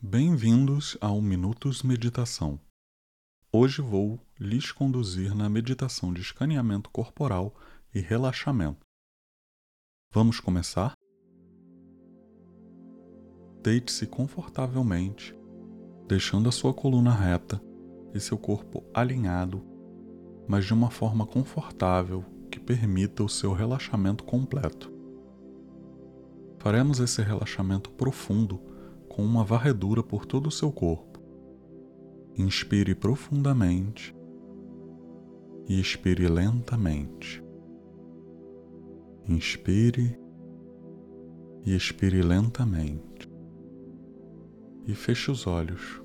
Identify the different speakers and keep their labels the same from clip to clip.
Speaker 1: Bem-vindos ao Minutos Meditação. Hoje vou lhes conduzir na meditação de escaneamento corporal e relaxamento. Vamos começar? Deite-se confortavelmente, deixando a sua coluna reta e seu corpo alinhado, mas de uma forma confortável que permita o seu relaxamento completo. Faremos esse relaxamento profundo com uma varredura por todo o seu corpo. Inspire profundamente e expire lentamente. Inspire e expire lentamente. E feche os olhos.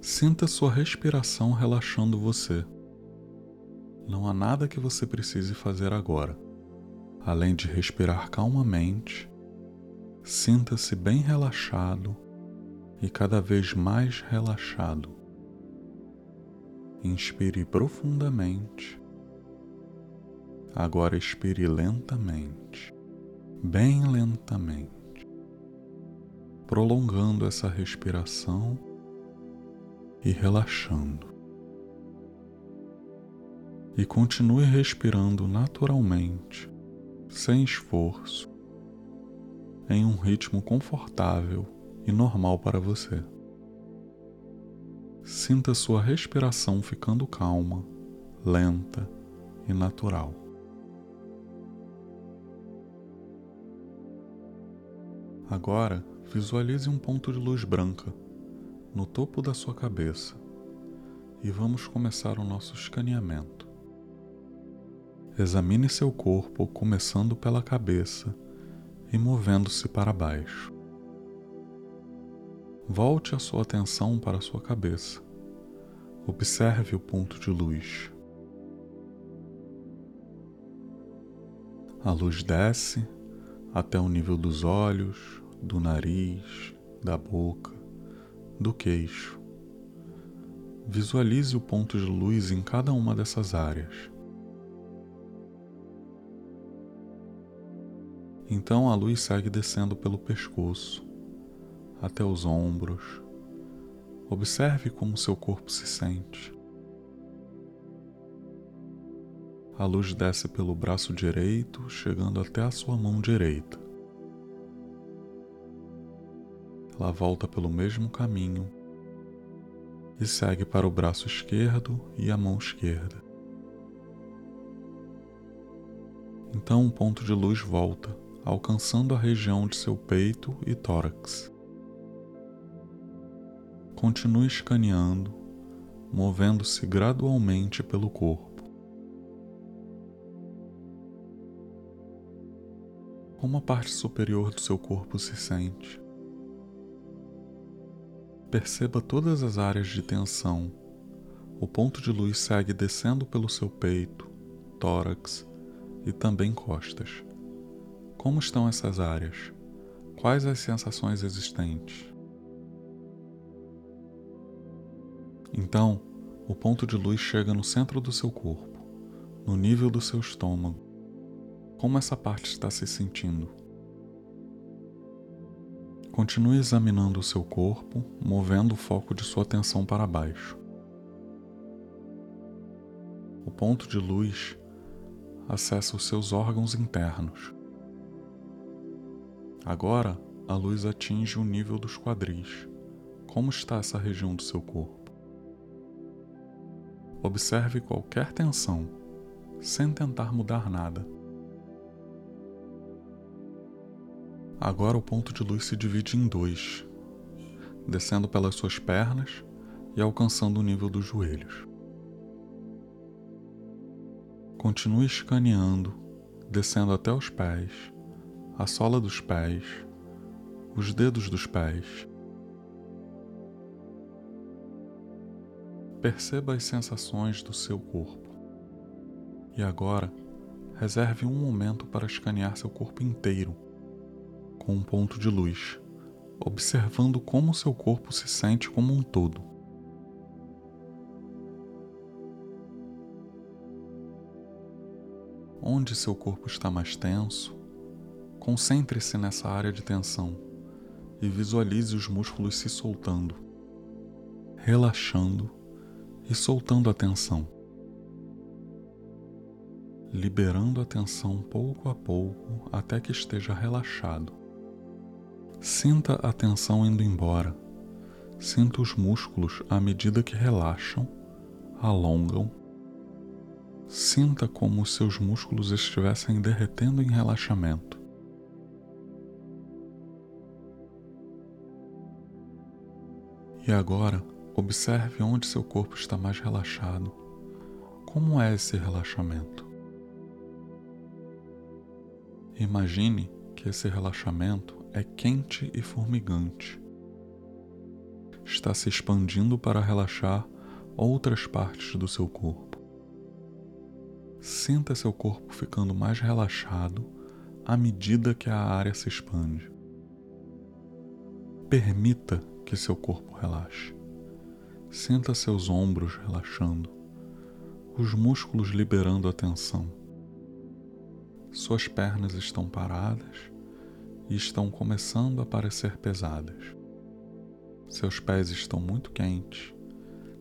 Speaker 1: Sinta sua respiração relaxando você. Não há nada que você precise fazer agora, além de respirar calmamente Sinta-se bem relaxado e cada vez mais relaxado. Inspire profundamente. Agora expire lentamente, bem lentamente, prolongando essa respiração e relaxando. E continue respirando naturalmente, sem esforço em um ritmo confortável e normal para você. Sinta sua respiração ficando calma, lenta e natural. Agora, visualize um ponto de luz branca no topo da sua cabeça e vamos começar o nosso escaneamento. Examine seu corpo começando pela cabeça e movendo-se para baixo. Volte a sua atenção para a sua cabeça. Observe o ponto de luz. A luz desce até o nível dos olhos, do nariz, da boca, do queixo. Visualize o ponto de luz em cada uma dessas áreas. Então a luz segue descendo pelo pescoço, até os ombros. Observe como seu corpo se sente. A luz desce pelo braço direito, chegando até a sua mão direita. Ela volta pelo mesmo caminho e segue para o braço esquerdo e a mão esquerda. Então o ponto de luz volta alcançando a região de seu peito e tórax. Continue escaneando, movendo-se gradualmente pelo corpo. Como a parte superior do seu corpo se sente? Perceba todas as áreas de tensão. O ponto de luz segue descendo pelo seu peito, tórax e também costas. Como estão essas áreas? Quais as sensações existentes? Então, o ponto de luz chega no centro do seu corpo, no nível do seu estômago. Como essa parte está se sentindo? Continue examinando o seu corpo, movendo o foco de sua atenção para baixo. O ponto de luz acessa os seus órgãos internos, Agora a luz atinge o nível dos quadris. Como está essa região do seu corpo? Observe qualquer tensão, sem tentar mudar nada. Agora o ponto de luz se divide em dois, descendo pelas suas pernas e alcançando o nível dos joelhos. Continue escaneando, descendo até os pés a sola dos pés, os dedos dos pés. Perceba as sensações do seu corpo. E agora, reserve um momento para escanear seu corpo inteiro com um ponto de luz, observando como seu corpo se sente como um todo. Onde seu corpo está mais tenso, Concentre-se nessa área de tensão e visualize os músculos se soltando, relaxando e soltando a tensão, liberando a tensão pouco a pouco até que esteja relaxado. Sinta a tensão indo embora. Sinta os músculos à medida que relaxam, alongam. Sinta como os seus músculos estivessem derretendo em relaxamento. E agora, observe onde seu corpo está mais relaxado. Como é esse relaxamento? Imagine que esse relaxamento é quente e formigante. Está se expandindo para relaxar outras partes do seu corpo. Sinta seu corpo ficando mais relaxado à medida que a área se expande. Permita que seu corpo relaxe. Sinta seus ombros relaxando, os músculos liberando a tensão. Suas pernas estão paradas e estão começando a parecer pesadas. Seus pés estão muito quentes.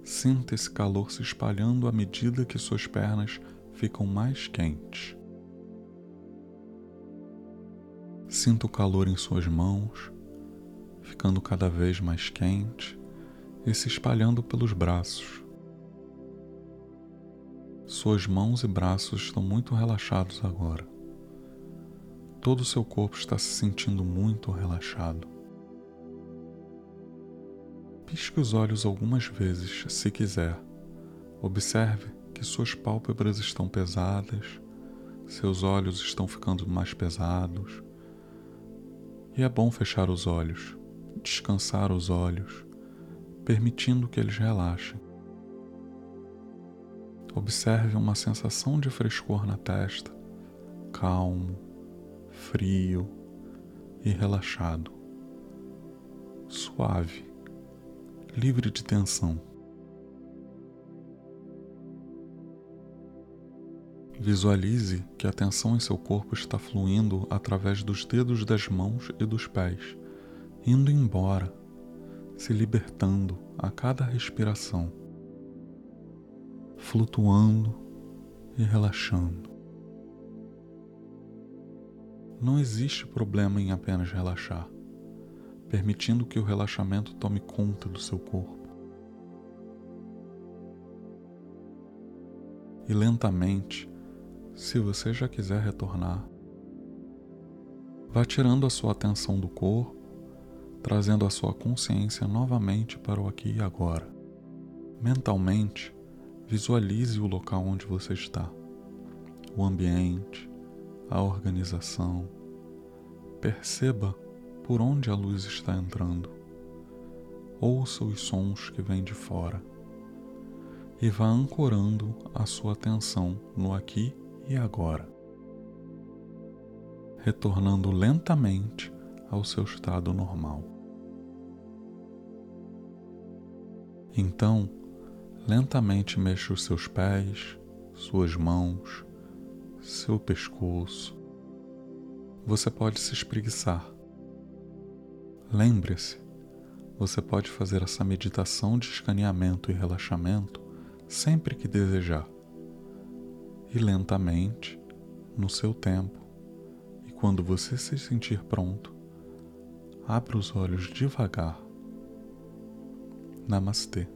Speaker 1: Sinta esse calor se espalhando à medida que suas pernas ficam mais quentes. Sinta o calor em suas mãos ficando cada vez mais quente e se espalhando pelos braços. Suas mãos e braços estão muito relaxados agora. Todo o seu corpo está se sentindo muito relaxado. Pisque os olhos algumas vezes, se quiser. Observe que suas pálpebras estão pesadas, seus olhos estão ficando mais pesados. E é bom fechar os olhos descansar os olhos, permitindo que eles relaxem. Observe uma sensação de frescor na testa, calmo, frio e relaxado, suave, livre de tensão. Visualize que a tensão em seu corpo está fluindo através dos dedos das mãos e dos pés indo embora, se libertando a cada respiração, flutuando e relaxando. Não existe problema em apenas relaxar, permitindo que o relaxamento tome conta do seu corpo. E lentamente, se você já quiser retornar, vá tirando a sua atenção do corpo trazendo a sua consciência novamente para o aqui e agora. Mentalmente, visualize o local onde você está, o ambiente, a organização. Perceba por onde a luz está entrando. Ouça os sons que vêm de fora e vá ancorando a sua atenção no aqui e agora, retornando lentamente ao seu estado normal. Então, lentamente mexa os seus pés, suas mãos, seu pescoço. Você pode se espreguiçar. Lembre-se, você pode fazer essa meditação de escaneamento e relaxamento sempre que desejar. E lentamente, no seu tempo, e quando você se sentir pronto, abra os olhos devagar Намасты.